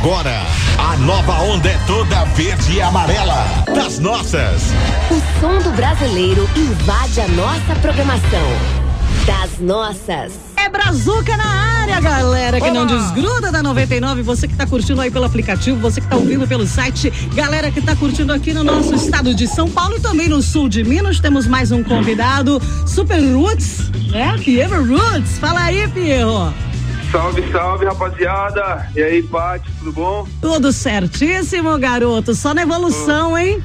Agora, a nova onda é toda verde e amarela. Das nossas. O som do brasileiro invade a nossa programação. Das nossas. É Brazuca na área, galera, que não desgruda da 99. Você que tá curtindo aí pelo aplicativo, você que tá ouvindo pelo site, galera que tá curtindo aqui no nosso estado de São Paulo e também no sul de Minas, temos mais um convidado, Super Roots, né? Piero Roots. Fala aí, Piero. Salve, salve, rapaziada. E aí, Paty, tudo bom? Tudo certíssimo, garoto. Só na evolução, hein?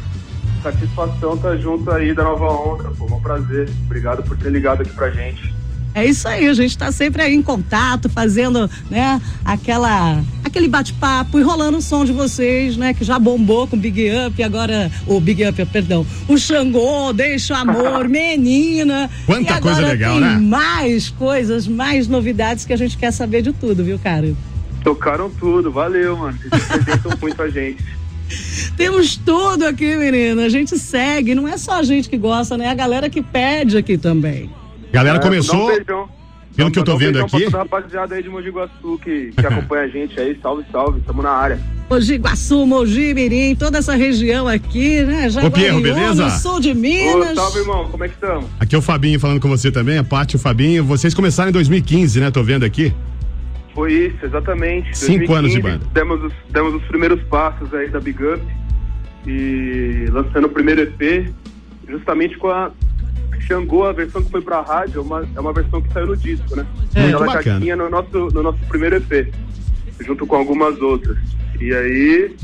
Satisfação tá junto aí da Nova Onda. Pô, um prazer. Obrigado por ter ligado aqui pra gente. É isso aí, a gente está sempre aí em contato, fazendo, né, aquela, aquele bate-papo e rolando o som de vocês, né, que já bombou com Big Up, agora, o Big Up, perdão, o Xangô, Deixa o Amor, Menina. Quanta e coisa agora legal, tem né? mais coisas, mais novidades que a gente quer saber de tudo, viu, cara? Tocaram tudo, valeu, mano. Vocês representam muito a gente. Temos tudo aqui, menina, a gente segue, não é só a gente que gosta, né, a galera que pede aqui também. Galera É, começou, um pelo que eu tô vendo aqui. toda a rapaziada aí de Mogi Guaçu que, que acompanha a gente aí. Salve, salve. Tamo na área. Mogi Guaçu, Mogi Mirim, toda essa região aqui, né? Ô, Pierro, beleza? no sul de Ô, Minas. salve, irmão. Como é que estamos? Aqui é o Fabinho falando com você também, a Paty e o Fabinho. Vocês começaram em 2015, né? Tô vendo aqui. Foi isso, exatamente. Cinco anos de 2015, banda. Demos os, demos os primeiros passos aí da Big Up e lançando o primeiro EP, justamente com a Xangô, a versão que foi pra rádio, é uma, é uma versão que saiu no disco, né? É, muito Ela já bacana. tinha no nosso, no nosso primeiro EP, junto com algumas outras. E aí,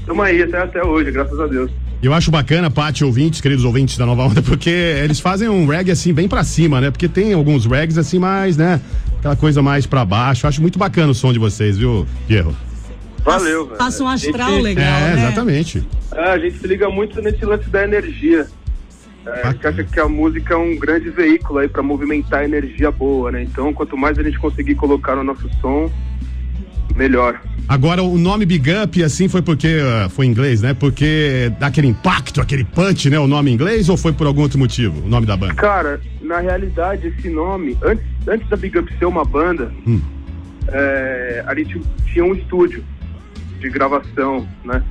estamos aí até, até hoje, graças a Deus. Eu acho bacana, Paty, ouvintes, queridos ouvintes da Nova Onda, porque eles fazem um reggae assim, bem pra cima, né? Porque tem alguns reggaes assim, mais, né? Aquela coisa mais pra baixo. Eu acho muito bacana o som de vocês, viu, Pierro? Valeu, velho. Passa um A gente- astral legal, é, né? exatamente. É, a gente se liga muito nesse lance da energia. É, a gente acha que a música é um grande veículo aí para movimentar energia boa, né? Então, quanto mais a gente conseguir colocar no nosso som, melhor. Agora, o nome Big Up, assim, foi porque. ah, foi em inglês, né? Porque dá aquele impacto, aquele punch, né? O nome em inglês ou foi por algum outro motivo? O nome da banda? Cara, na realidade, esse nome, antes, antes da Big Up ser uma banda, Hum. é, a gente tinha um estúdio de gravação, né?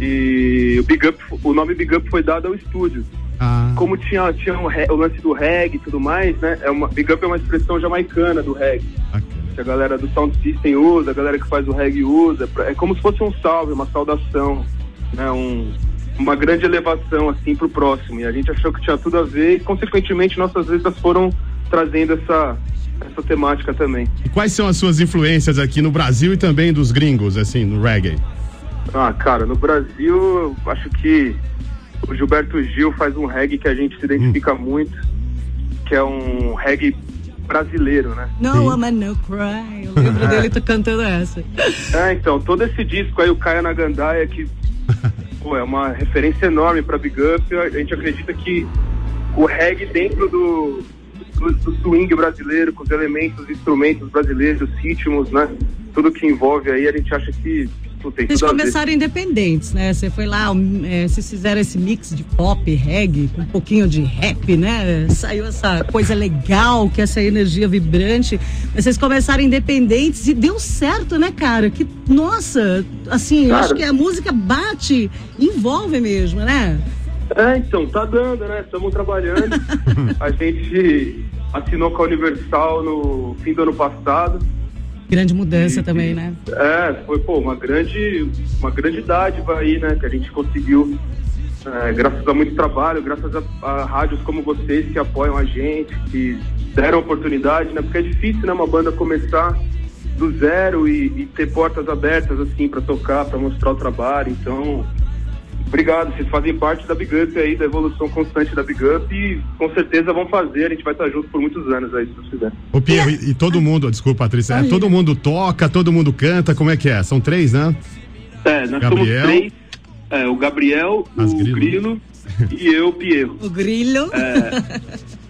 E o, Big Up, o nome Big Up foi dado ao estúdio. Ah, como tinha, tinha o, re- o lance do reggae e tudo mais, né? É uma, big up é uma expressão jamaicana do reggae. bacana. Que a galera do Sound System usa, a galera que faz o reggae usa. É como se fosse um salve, uma saudação, né? Um, uma grande elevação, assim, pro próximo. E a gente achou que tinha tudo a ver e, consequentemente, nossas letras foram trazendo essa, essa temática também. E quais são as suas influências aqui no Brasil e também dos gringos, assim, no reggae? Ah, cara, no Brasil, eu acho que o Gilberto Gil faz um reggae que a gente se identifica muito, que é um reggae brasileiro, né? No woman, no cry. Eu lembro dele tô cantando essa. É, então, todo esse disco aí, o Caia na Gandaia, que pô, é uma referência enorme pra Big Up, a gente acredita que o reggae dentro do, do, do swing brasileiro, com os elementos, os instrumentos brasileiros, os ritmos, né? Tudo que envolve aí, a gente acha que tem Vocês tudo começaram independentes, né? Você foi lá, é, vocês fizeram esse mix de pop, reggae, com um pouquinho de rap, né? Saiu essa coisa legal, que é essa energia vibrante. Mas vocês começaram independentes e deu certo, né, cara? Que, nossa, assim, eu Cara. acho que a música bate, envolve mesmo, né? É, então, tá dando, né? Estamos trabalhando. a gente assinou com a Universal no fim do ano passado. Grande mudança também, né? É, foi pô, uma grande, uma grande dádiva aí, né? Que a gente conseguiu, é, graças a muito trabalho, graças a, a rádios como vocês que apoiam a gente, que deram oportunidade, né? Porque é difícil, né? Uma banda começar do zero e, e ter portas abertas assim para tocar, para mostrar o trabalho. Então, obrigado. Vocês fazem parte da Big Up aí, da evolução constante da Big Up e com certeza vão fazer. A gente vai estar junto por muitos anos aí, se Deus quiser. Ô, Pierro, e, e todo mundo, desculpa, Patrícia, é, todo mundo toca, todo mundo canta, como é que é? São três, né? É, nós Gabriel. somos três. É, o Gabriel, As o Grilo. Grilo e eu, o Pierro. O grilho. É.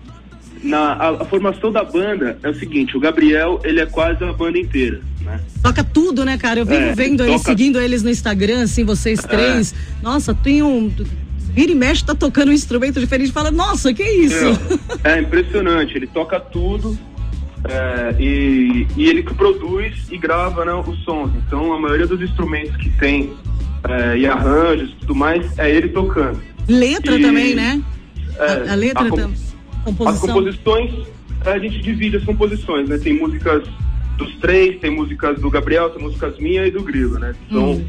Na, a, a formação da banda é o seguinte, o Gabriel, ele é quase a banda inteira, né? Toca tudo, né, cara? Eu vivo É, vendo eles, toca- seguindo eles no Instagram, assim, vocês três. Nossa, tem um. Vira e mexe, tá tocando um instrumento diferente. Fala, nossa, que isso? É, é impressionante, ele toca tudo. É, e, e ele que produz e grava né, os sons. Então a maioria dos instrumentos que tem é, e arranjos e tudo mais é ele tocando. Letra E- também, né? É, a, a letra a com- também. As Composição. composições, a gente divide as composições, né? Tem músicas dos três, tem músicas do Gabriel, tem músicas minha e do Grilo, né? Então, Hum.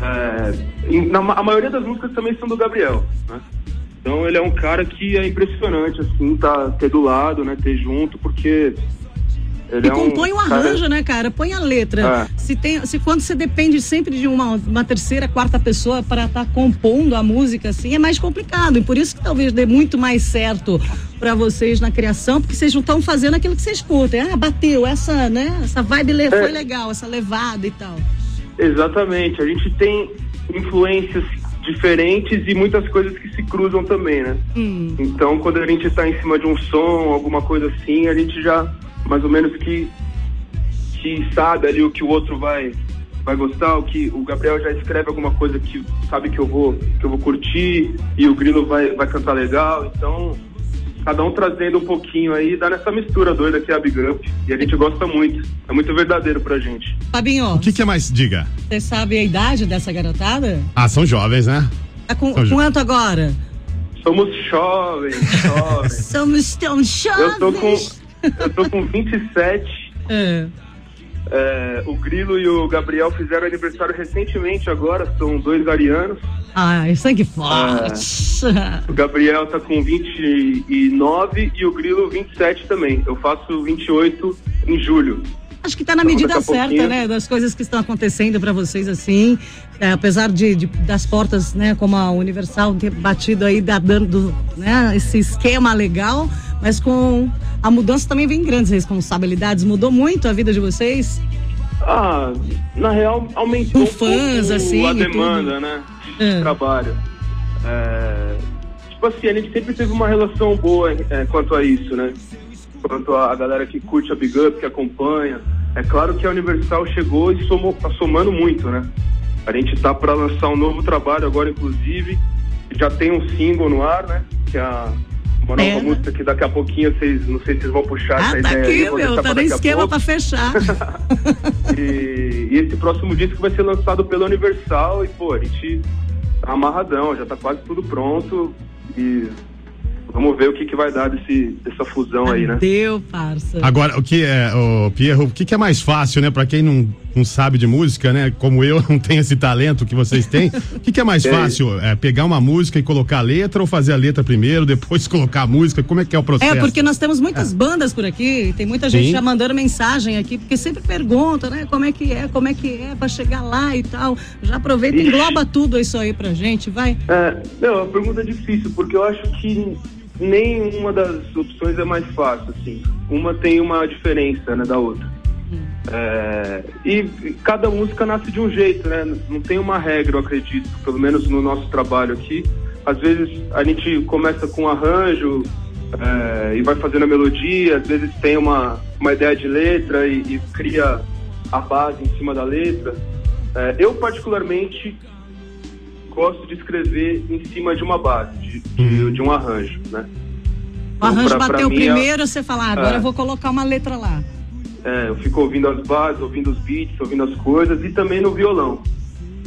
é, em- na a maioria das músicas também são do Gabriel, né? Então ele é um cara que é impressionante, assim, tá, ter do lado, né? Ter junto, porque ele E é um compõe o cara- arranjo, né, cara? Põe a letra. É. Se, tem, se quando você depende sempre de uma, uma terceira, quarta pessoa para estar compondo a música, assim, é mais complicado. E por isso que talvez dê muito mais certo para vocês na criação, porque vocês não estão fazendo aquilo que vocês curtem. Ah, bateu, essa, né? Essa vibe le- foi legal, essa levada e tal. Exatamente. A gente tem influências diferentes e muitas coisas que se cruzam também, né? Hum. Então, quando a gente está em cima de um som, alguma coisa assim, a gente já mais ou menos que, que sabe ali o que o outro vai vai gostar, o que o Gabriel já escreve alguma coisa que sabe que eu vou que eu vou curtir e o Grilo vai vai cantar legal. Então, cada um trazendo um pouquinho aí, dá nessa mistura doida que é a Big Up. E a gente gosta muito. É muito verdadeiro pra gente. Fabinho, O que, que é mais? Diga. você sabe a idade dessa garotada? Ah, são jovens, né? Tá com Ju. quanto agora? Somos jovens, jovens. Somos tão Eu tô com jovens. Eu tô com 27 É. É, o Grilo e o Gabriel fizeram aniversário recentemente agora, são dois arianos. Ai, sangue forte. O Gabriel tá com 29 e o Grilo 27 também. Eu faço 28 em julho. Acho que tá na Então, medida certa, pouquinho- né? Das coisas que estão acontecendo para vocês, assim. É, apesar de, de- das portas, né? Como a Universal ter batido aí, da, dando né, esse esquema legal. Mas com a mudança também vem grandes responsabilidades. Mudou muito a vida de vocês? Ah, na real, aumentou Com fãs, um assim, a demanda, tudo. né? É. De trabalho. É, tipo assim, a gente sempre teve uma relação boa é, quanto a isso, né? Quanto a, a galera que curte a Big Up, que acompanha. É claro que a Universal chegou e somou, tá somando muito, né? A gente tá para lançar um novo trabalho agora, inclusive. Já tem um single no ar, né? Que é a, uma nova É. música que daqui a pouquinho vocês, não sei se vocês vão puxar Ah, essa tá ideia aí, aqui, vou meu. Tá no esquema para fechar. E, e esse próximo disco vai ser lançado pela Universal e, pô, a gente tá amarradão, já tá quase tudo pronto e vamos ver o que, que vai dar desse, dessa fusão aí, né? Deu, parça. Agora, o que é, o Pierro, o que, que é mais fácil, né? Pra quem não, não sabe de música, né? Como eu, não tenho esse talento que vocês têm. O que, que é mais É. fácil? É pegar uma música e colocar a letra ou fazer a letra primeiro, depois colocar a música? Como é que é o processo? É, porque nós temos muitas bandas por aqui, tem muita gente Sim. já mandando mensagem aqui, porque sempre pergunta, né, como é que é, como é que é pra chegar lá e tal. Já aproveita e engloba tudo isso aí pra gente, vai. É, não, a pergunta é difícil, porque eu acho que nenhuma das opções é mais fácil, assim. Uma tem uma diferença, né, da outra. É, e cada música nasce de um jeito, né? Não tem uma regra, eu acredito, pelo menos no nosso trabalho aqui. Às vezes a gente começa com um arranjo é, e vai fazendo a melodia, às vezes tem uma, uma ideia de letra e, e cria a base em cima da letra. É, eu, particularmente, gosto de escrever em cima de uma base, de, de, de um arranjo, né? O arranjo Pra- pra bateu mim é- primeiro, você fala, ah, agora É. eu vou colocar uma letra lá. É, eu fico ouvindo as bases, ouvindo os beats, ouvindo as coisas e também no violão.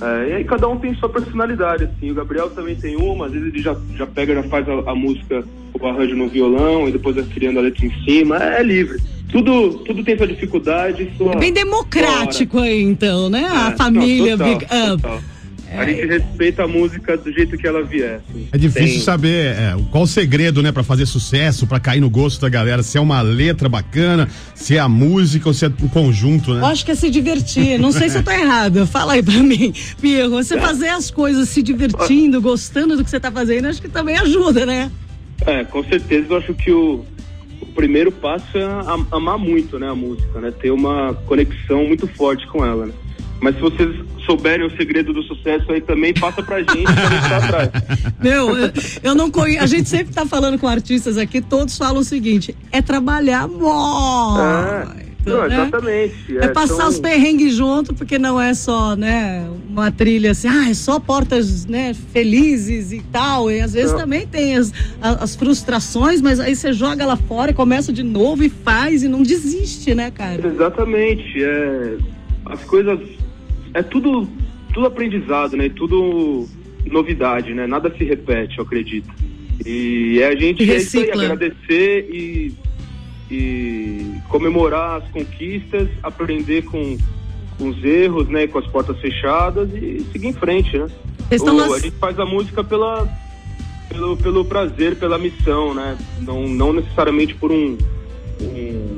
É, e aí cada um tem sua personalidade, assim. O Gabriel também tem uma, às vezes ele já, já pega, já faz a, a música, o arranjo no violão e depois vai criando a letra em cima. É, livre. Tudo, tudo tem sua dificuldade sua. É bem democrático aí, então, né? a família É, não, total, Big Up. total. A gente respeita a música do jeito que ela vier. assim. É difícil Tem- saber é, qual o segredo, né, pra fazer sucesso, pra cair no gosto da galera. Se é uma letra bacana, se é a música ou se é um conjunto, Eu né? acho que é se divertir. Não sei se eu tô errado. Fala aí pra mim, Pierro. Você fazer as coisas se divertindo, gostando do que você tá fazendo, acho que também ajuda, né? É, com certeza eu acho que o, o primeiro passo é am- amar muito, né, a música, né? Ter uma conexão muito forte com ela, né? Mas se vocês souberem o segredo do sucesso aí também, passa pra gente pra gente tá atrás. Meu, eu, eu não conheço. A gente sempre tá falando com artistas aqui, todos falam o seguinte: é trabalhar, boy. Não, né? exatamente. É, passar são- os perrengues junto, porque não é só, né, uma trilha assim, ah, é só portas, né, felizes e tal. E às vezes Não. também tem as, as frustrações, mas aí você joga lá fora e começa de novo e faz e não desiste, né, cara? Exatamente. É, as coisas. É tudo, tudo aprendizado, né? Tudo novidade, né? Nada se repete, eu acredito. E é a gente E é isso aí, agradecer e, e comemorar as conquistas, aprender com, com os erros, né? Com as portas fechadas e seguir em frente, né? O- nas- A gente faz a música pela, pelo, pelo prazer, pela missão, né? Não, não necessariamente por um, um,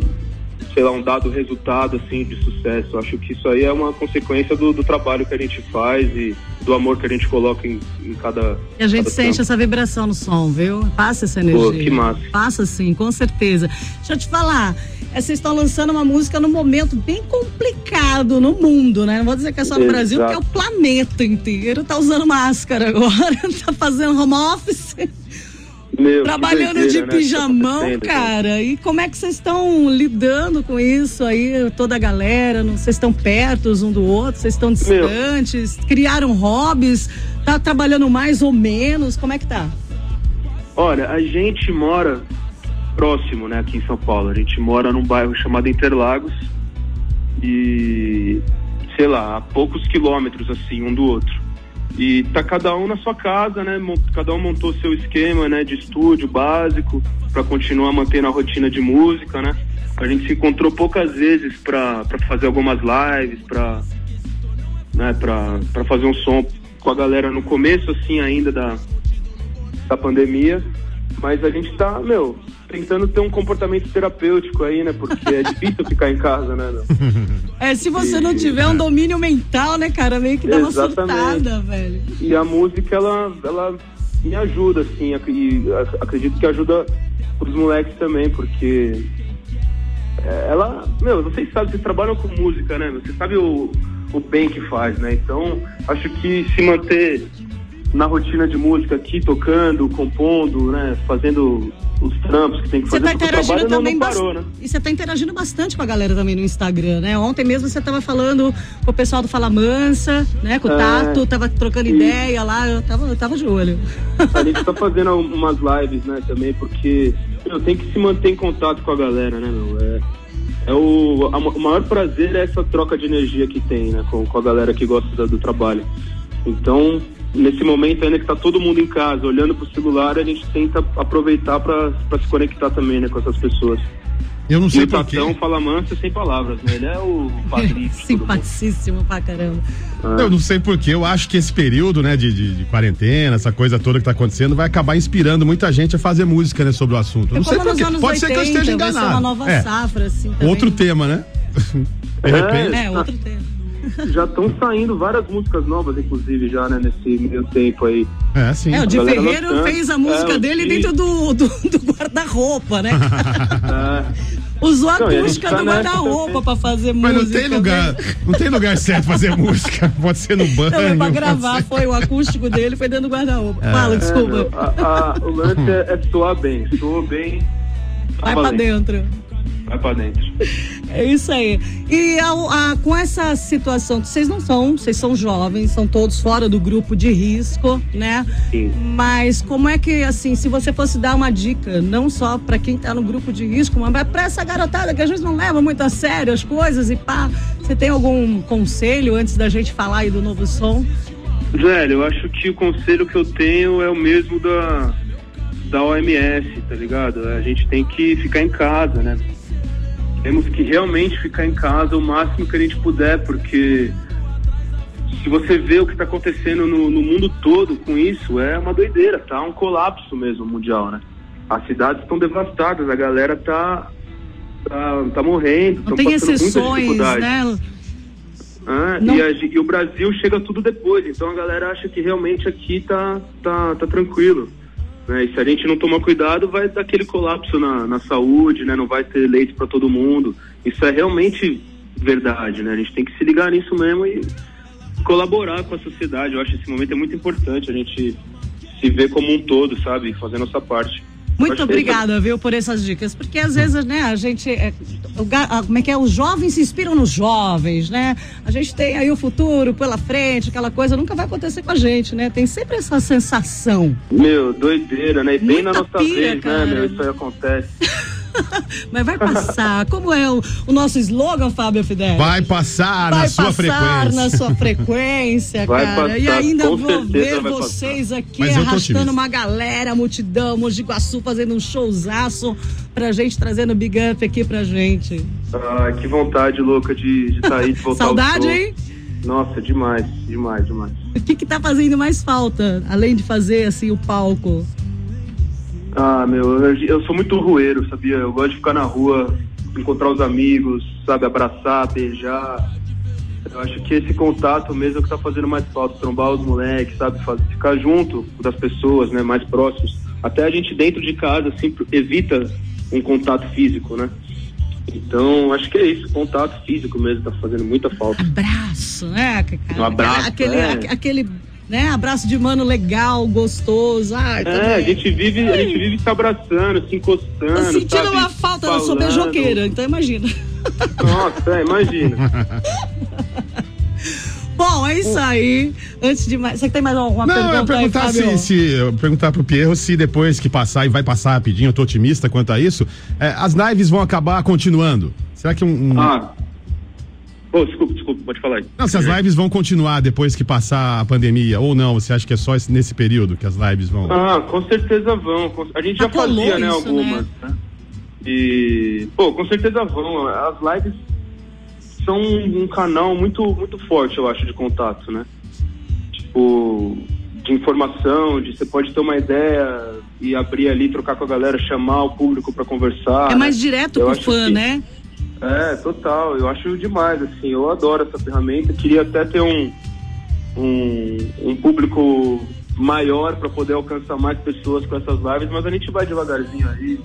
sei lá, um dado resultado assim de sucesso. Acho que isso aí é uma consequência do, do trabalho que a gente faz e do amor que a gente coloca em, em cada. E a gente cada sente trampo. essa vibração no som, viu? Passa essa energia. que massa. Passa sim, com certeza. Deixa eu te falar. é, Vocês estão lançando uma música num momento bem complicado no mundo, né? Não vou dizer que é só no Exato. Brasil, porque é o planeta inteiro tá usando máscara agora, tá fazendo home office, Meu, trabalhando doideira, de né, tá pijamão, cara. E como é que vocês estão lidando com isso aí, toda a galera? Não- Vocês estão perto um do outro? Vocês estão distantes? Criaram hobbies? Tá trabalhando mais ou menos? Como é que tá? Olha, a gente mora próximo, né, aqui em São Paulo. A gente mora num bairro chamado Interlagos e, sei lá, a poucos quilômetros, assim, um do outro. E tá cada um na sua casa, né? Cada um montou seu esquema, né, de estúdio básico para continuar mantendo a rotina de música, né? A gente se encontrou poucas vezes para fazer algumas lives, para né, pra fazer um som com a galera no começo, assim, ainda da, da pandemia, mas a gente tá, meu, tentando ter um comportamento terapêutico aí, né? Porque é difícil ficar em casa, né? meu? É, se você não E- tiver um domínio mental, né, cara, meio que dá uma surtada, velho. E a música, ela, ela me ajuda, assim, e ac- acredito que ajuda os moleques também, porque é, ela, meu, vocês sabem, vocês trabalham com música, né? Você sabe o, o bem que faz, né? Então, acho que se manter na rotina de música aqui, tocando, compondo, né? Fazendo os trampos que tem que Você fazer, tá interagindo trabalho não, também não parou, né? E você tá interagindo bastante com a galera também no Instagram, né? Ontem mesmo você tava falando com o pessoal do Fala Mansa, né? Com o É. Tato, tava trocando Isso. ideia lá, eu tava, eu tava de olho. A gente tá fazendo umas lives, né, também, porque meu, tem que se manter em contato com a galera, né, meu? É, é o, a- o maior prazer é essa troca de energia que tem, né, com, com a galera que gosta da- do trabalho. Então, nesse momento ainda que tá todo mundo em casa, olhando pro celular, a gente tenta aproveitar pra pra se conectar também, né, com essas pessoas. Eu não sei o porquê. Tatão fala manso sem palavras, né? Ele é o padrinho. Simpaticíssimo pra caramba. Eu não sei porquê, eu acho que esse período, né, de, de, de quarentena, essa coisa toda que tá acontecendo, vai acabar inspirando muita gente a fazer música, né, sobre o assunto. É não sei como nos porquê. Pode ser que eu 80, esteja vai ser enganado. uma nova é, safra, assim, também. outro tema, né? De É. repente. É, outro tema. Já estão saindo várias músicas novas, inclusive, já, né, nesse meio tempo aí. É, sim. É, o Di Ferreiro lançando. fez a música É, dele dentro do, do, do guarda-roupa, né? É. Usou a acústica tá do guarda-roupa pra fazer Mas música. não tem lugar, não tem lugar certo pra fazer música. Pode ser no banho. Não, é pra gravar, ser- foi o acústico dele, foi dentro do guarda-roupa. É. Fala, É, desculpa. meu, a- a- o lance é, é soar bem. Soa bem. tá Vai pra valendo. dentro. Vai pra dentro. É isso aí. E a- a- com essa situação, vocês não são, vocês são jovens, são todos fora do grupo de risco, né? Sim. Mas como é que, assim, se você fosse dar uma dica, não só pra quem tá no grupo de risco, mas pra essa garotada que a gente não leva muito a sério as coisas e pá, você tem algum conselho antes da gente falar aí do novo som? Velho, eu acho que o conselho que eu tenho é o mesmo da, da OMS, tá ligado? A gente tem que ficar em casa, né? Temos que realmente ficar em casa o máximo que a gente puder, porque se você vê o que está acontecendo no, no mundo todo com isso, é uma doideira, tá? Um colapso mesmo mundial, né? As cidades estão devastadas, a galera tá, tá, tá morrendo, Não estão tem exceções, né? Ah, Não- e, a e o Brasil chega tudo depois, então a galera acha que realmente aqui tá, tá, tá tranquilo. Né? E se a gente não tomar cuidado, vai dar aquele colapso na, na saúde, né? não vai ter leite para todo mundo. Isso é realmente verdade, né? A gente tem que se ligar nisso mesmo e colaborar com a sociedade. Eu acho que esse momento é muito importante, a gente se ver como um todo, sabe? Fazer nossa parte. Muito obrigada, viu, por essas dicas. Porque às vezes, né, a gente. É, o ah, como é que é? Os jovens se inspiram nos jovens, né? A gente tem aí o futuro pela frente, aquela coisa nunca vai acontecer com a gente, né? Tem sempre essa sensação. Meu, doideira, né? E bem Muita na nossa pira, vez, cara. né, meu? Isso aí acontece. Mas vai passar. Como é o, o nosso slogan, Fábio Fidel? Vai passar Vai na sua passar frequência. na sua frequência, Vai cara. e passar, ainda com vou ver vai vocês aqui Mas arrastando otimista. uma galera, multidão, Mogi Guaçu fazendo um showzaço pra gente, trazendo Big Up aqui pra gente. Ah, que vontade louca de estar aí, de voltar Saudade, hein? Nossa, demais, demais, demais. O que que tá fazendo mais falta, além de fazer, assim, o palco? Ah, meu, eu, sou muito rueiro, sabia? Eu gosto de ficar na rua, encontrar os amigos, sabe? Abraçar, beijar. Eu acho que esse contato mesmo é o que tá fazendo mais falta, trombar os moleques, sabe? Ficar junto das pessoas, né? Mais próximos. Até a gente dentro de casa sempre evita um contato físico, né? Então, acho que é isso, contato físico mesmo tá fazendo muita falta. Abraço, né? cara? Um abraço, Aquele, é. aque- aquele, né? Abraço de mano legal, gostoso. Ai, É, a gente vive, a gente vive se abraçando, se encostando. Tô sentindo sabe? uma falta, eu sou Falando. beijoqueira, então imagina. Nossa, é, imagina. Bom, é isso aí. Antes de mais. Você tem mais alguma Não, eu ia pergunta aí, perguntar Fábio? se, se eu perguntar pro Pierro se depois que passar e vai passar rapidinho, eu tô otimista quanto a isso, é, as lives vão acabar continuando. Será que um. um- Ah. Pô, desculpa, desculpa, pode falar aí. Não, se as lives vão continuar depois que passar a pandemia ou não, você acha que é só esse- nesse período que as lives vão? Ah, com certeza vão. A gente Já já fazia, né, isso, algumas, né? E, pô, com certeza vão. As lives são um canal muito, muito forte, eu acho, de contato, né? Tipo, de informação, de você pode ter uma ideia e abrir ali, trocar com a galera, chamar o público pra conversar. É mais né? direto Eu com o acho fã, que- né? É, total. Eu acho demais, assim. Eu adoro essa ferramenta. Queria até ter um, um, um público maior para poder alcançar mais pessoas com essas lives, mas a gente vai devagarzinho aí,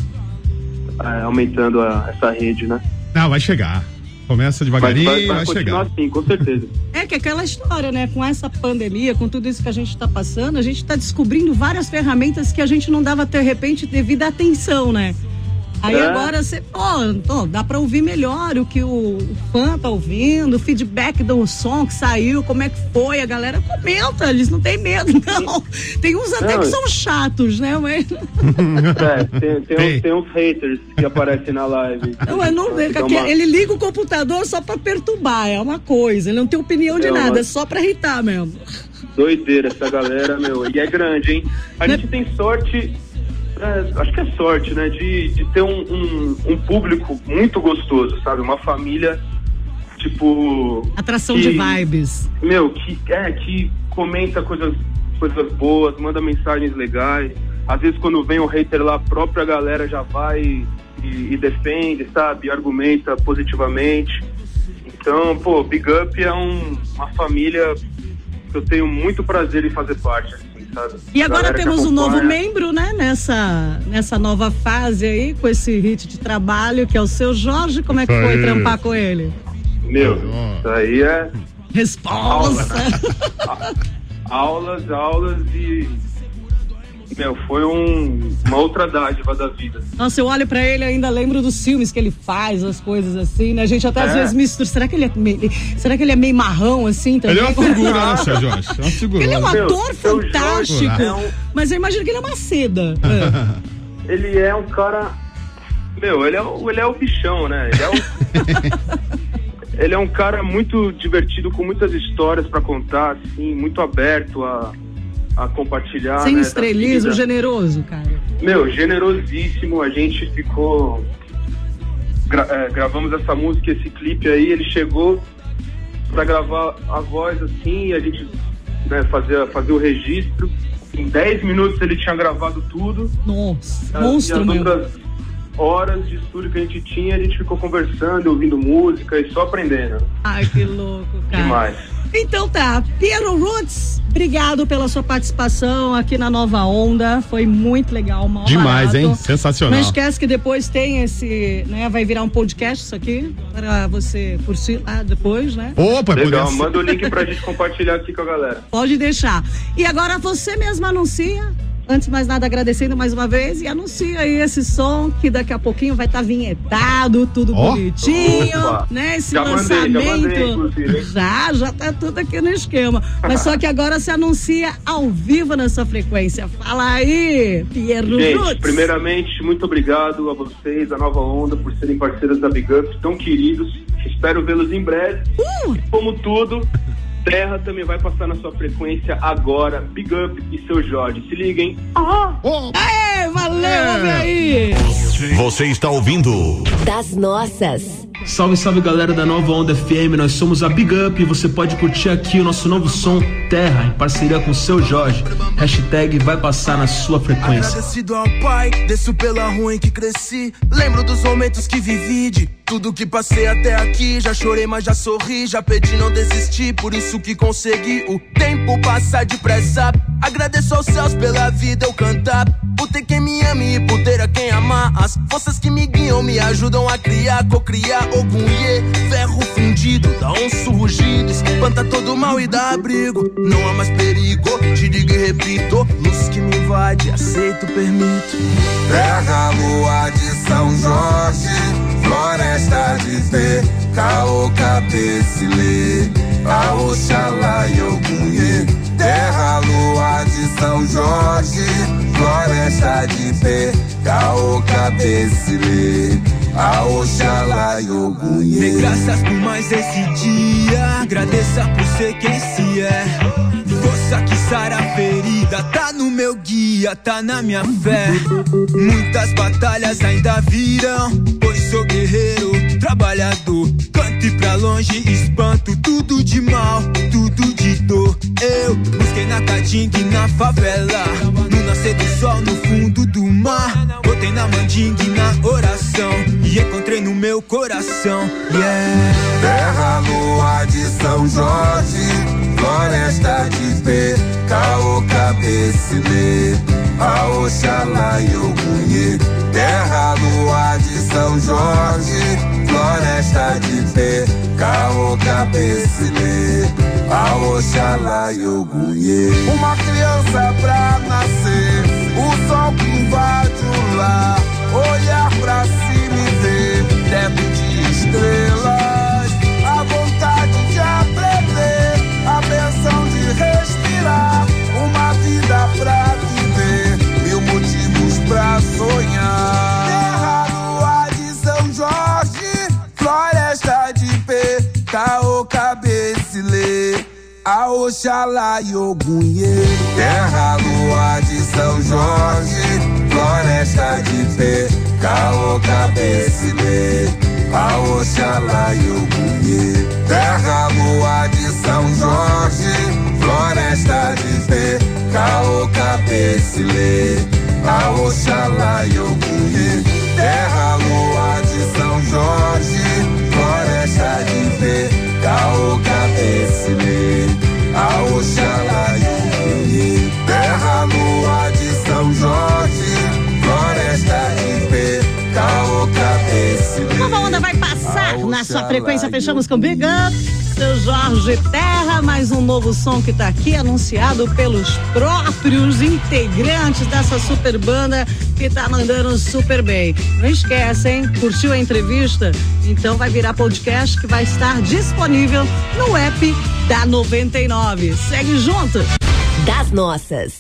é, aumentando a- essa rede, né? Não, vai chegar. Começa devagarinho, vai, vai, vai continuar chegar. assim, com certeza. É que aquela história, né? Com essa pandemia, com tudo isso que a gente está passando, a gente está descobrindo várias ferramentas que a gente não dava, de repente, devida atenção, né? Aí É. agora você, pô, pô, dá pra ouvir melhor o que o, o fã tá ouvindo, o feedback do som que saiu, como é que foi, a galera comenta, eles não tem medo, não. Tem uns até Não, que são chatos, né? Mas É, tem, tem, Ei. uns, tem uns haters que aparecem na live. não, é não, ele, uma- ele liga o computador só pra perturbar, é uma coisa, ele não tem opinião de É uma- nada, é só pra irritar mesmo. Doideira essa galera, meu. E é grande, hein? A Né? gente tem sorte, é, acho que é sorte, né? De, de ter um, um, um público muito gostoso, sabe? Uma família, tipo. Atração que- de vibes. Meu, que, é, que comenta coisas, coisas boas, manda mensagens legais. Às vezes quando vem um hater lá, a própria galera já vai e, e defende, sabe? E argumenta positivamente. Então, pô, Big Up é um- uma família que eu tenho muito prazer em fazer parte, sabe? E agora temos um novo membro, né, nessa, nessa nova fase aí, com esse hit de trabalho, que é o seu Jorge. Como é que foi trampar com ele? Meu, isso aí é Resposta! aulas, aulas e. Meu, foi um- uma outra dádiva da vida. Nossa, eu olho pra ele e ainda lembro dos filmes que ele faz, as coisas assim, né? A gente até às É. vezes mistura. Será que ele é meio, será que ele é meio marrão assim também? Ele é uma figura, né, seu Jorge? É uma figura. Ele é um Meu, ator fantástico, Jorge é um- mas eu imagino que ele é uma seda. É. Ele é um cara. Meu, ele é, o- ele é o bichão, né? Ele é, o- ele é um cara muito divertido, com muitas histórias pra contar, assim, muito aberto a, a compartilhar. Sem né, estrelismo, generoso, cara. Meu, generosíssimo. A gente ficou. gra- é, gravamos essa música, esse clipe aí. Ele chegou pra gravar a voz assim, a gente né, fazia, fazia o registro. Em 10 minutos ele tinha gravado tudo. Nossa, monstro e as horas de estúdio que a gente tinha, a gente ficou conversando, ouvindo música e só aprendendo. Ai, que louco, cara. Demais. Então tá, Piero Roots, obrigado pela sua participação aqui na Nova Onda. Foi muito legal, mal Demais, barato. hein? Sensacional. Não esquece que depois tem esse, né? Vai virar um podcast isso aqui para você curtir lá depois, né? Opa, Legal, manda o link pra gente compartilhar aqui com a galera. Pode deixar. E agora você mesmo anuncia Antes de mais nada, agradecendo mais uma vez e anuncia aí esse som que daqui a pouquinho vai estar tá vinhetado, tudo Ó. bonitinho, Opa. né? Esse Já mandei, já lançamento. mandei, já, já tá tudo aqui no esquema. Mas só que agora se anuncia ao vivo nessa frequência. Fala aí, Pierro Gente, Roots. primeiramente, muito obrigado a vocês, a Nova Onda, por serem parceiros da Big Up, tão queridos. Espero vê-los em breve. Uh! Como tudo, Terra também vai passar na sua frequência agora. Big Up e seu Jorge. Se liguem. Ô, Aê, valeu, É. aí! Você está ouvindo Das nossas. Salve, salve galera da Nova Onda FM, nós somos a Big Up e você pode curtir aqui o nosso novo som Terra, em parceria com o seu Jorge. Hashtag vai passar na sua frequência. Agradecido ao pai, desço pela rua em que cresci. Lembro dos momentos que vivi, de tudo que passei até aqui. Já chorei, mas já sorri. Já pedi, não por isso que consegui. O tempo depressa. Agradeço aos céus pela vida eu cantar. Por ter quem me ame e a quem amar. As forças que me ajudam a criar, cocriar. Ogum Ye, ferro fundido, dá um surgido. Espanta todo mal e dá abrigo. Não há mais perigo, te digo e repito. Luz que me invade, aceito, permito. Terra, lua de São Jorge, floresta de pé, caô, cabecilê, Oxalá e Ogunhê. Terra, lua de São Jorge, floresta de pé, caô, cabecilê, a Oxalá e Ogunhê. graças por mais esse dia. Agradeça por ser quem se é. Força que sara a ferida. Tá no meu guia, tá na minha fé. Muitas batalhas ainda virão. Pois sou guerreiro, trabalhador. Canto e pra longe, espanto tudo de mal, tudo Eu busquei na Caatinga e na favela. No nascer do sol, no fundo do mar. Botei na mandinga e na oração. E encontrei no meu coração. Yeah. Terra, lua de São Jorge, floresta de pé, caô, cabecilê, a Oxalá e Ogunhê. Terra, lua de São Jorge, floresta de pé, caô, cabecilê, Oxalá e Ogunhê. Uma criança pra nascer, o sol Oxalá e Ogunhê Terra, lua de São Jorge Floresta de pé, caô, cabecilê A Oxalá e Ogunhê Terra, lua de São Jorge Floresta de pé, caô, cabecilê A Oxalá e Ogunhê sua frequência. Fechamos com Big Up, seu Jorge Terra, mais um novo som que tá aqui anunciado pelos próprios integrantes dessa super banda que tá mandando super bem. Não esquece, hein? Curtiu a entrevista? Então vai virar podcast que vai estar disponível no app da 99. Segue junto. Das nossas.